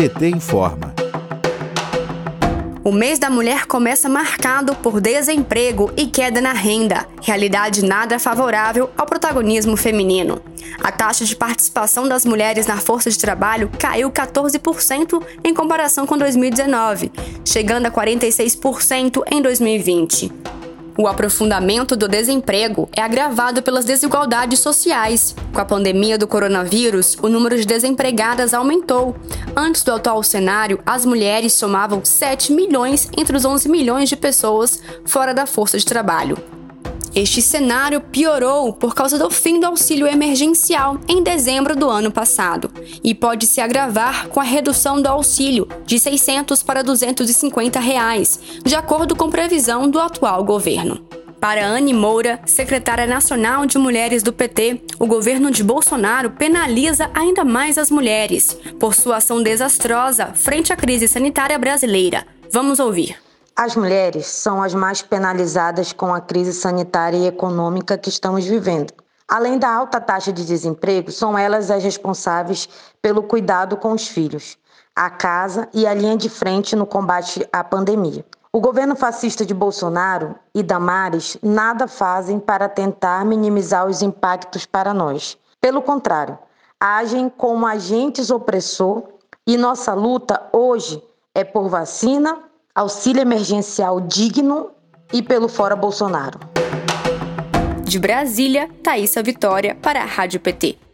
PT informa. O mês da mulher começa marcado por desemprego e queda na renda, realidade nada favorável ao protagonismo feminino. A taxa de participação das mulheres na força de trabalho caiu 14% em comparação com 2019, chegando a 46% em 2020. O aprofundamento do desemprego é agravado pelas desigualdades sociais. Com a pandemia do coronavírus, o número de desempregadas aumentou. Antes do atual cenário, as mulheres somavam 7 milhões entre os 11 milhões de pessoas fora da força de trabalho. Este cenário piorou por causa do fim do auxílio emergencial em dezembro do ano passado e pode se agravar com a redução do auxílio de 600 para 250 reais, de acordo com previsão do atual governo. Para Anne Moura, secretária nacional de mulheres do PT, o governo de Bolsonaro penaliza ainda mais as mulheres por sua ação desastrosa frente à crise sanitária brasileira. Vamos ouvir. As mulheres são as mais penalizadas com a crise sanitária e econômica que estamos vivendo. Além da alta taxa de desemprego, são elas as responsáveis pelo cuidado com os filhos, a casa e a linha de frente no combate à pandemia. O governo fascista de Bolsonaro e Damares nada fazem para tentar minimizar os impactos para nós. Pelo contrário, agem como agentes opressor e nossa luta hoje é por vacina, auxílio emergencial digno e pelo Fora Bolsonaro. De Brasília, Thaisa Vitória para a Rádio PT.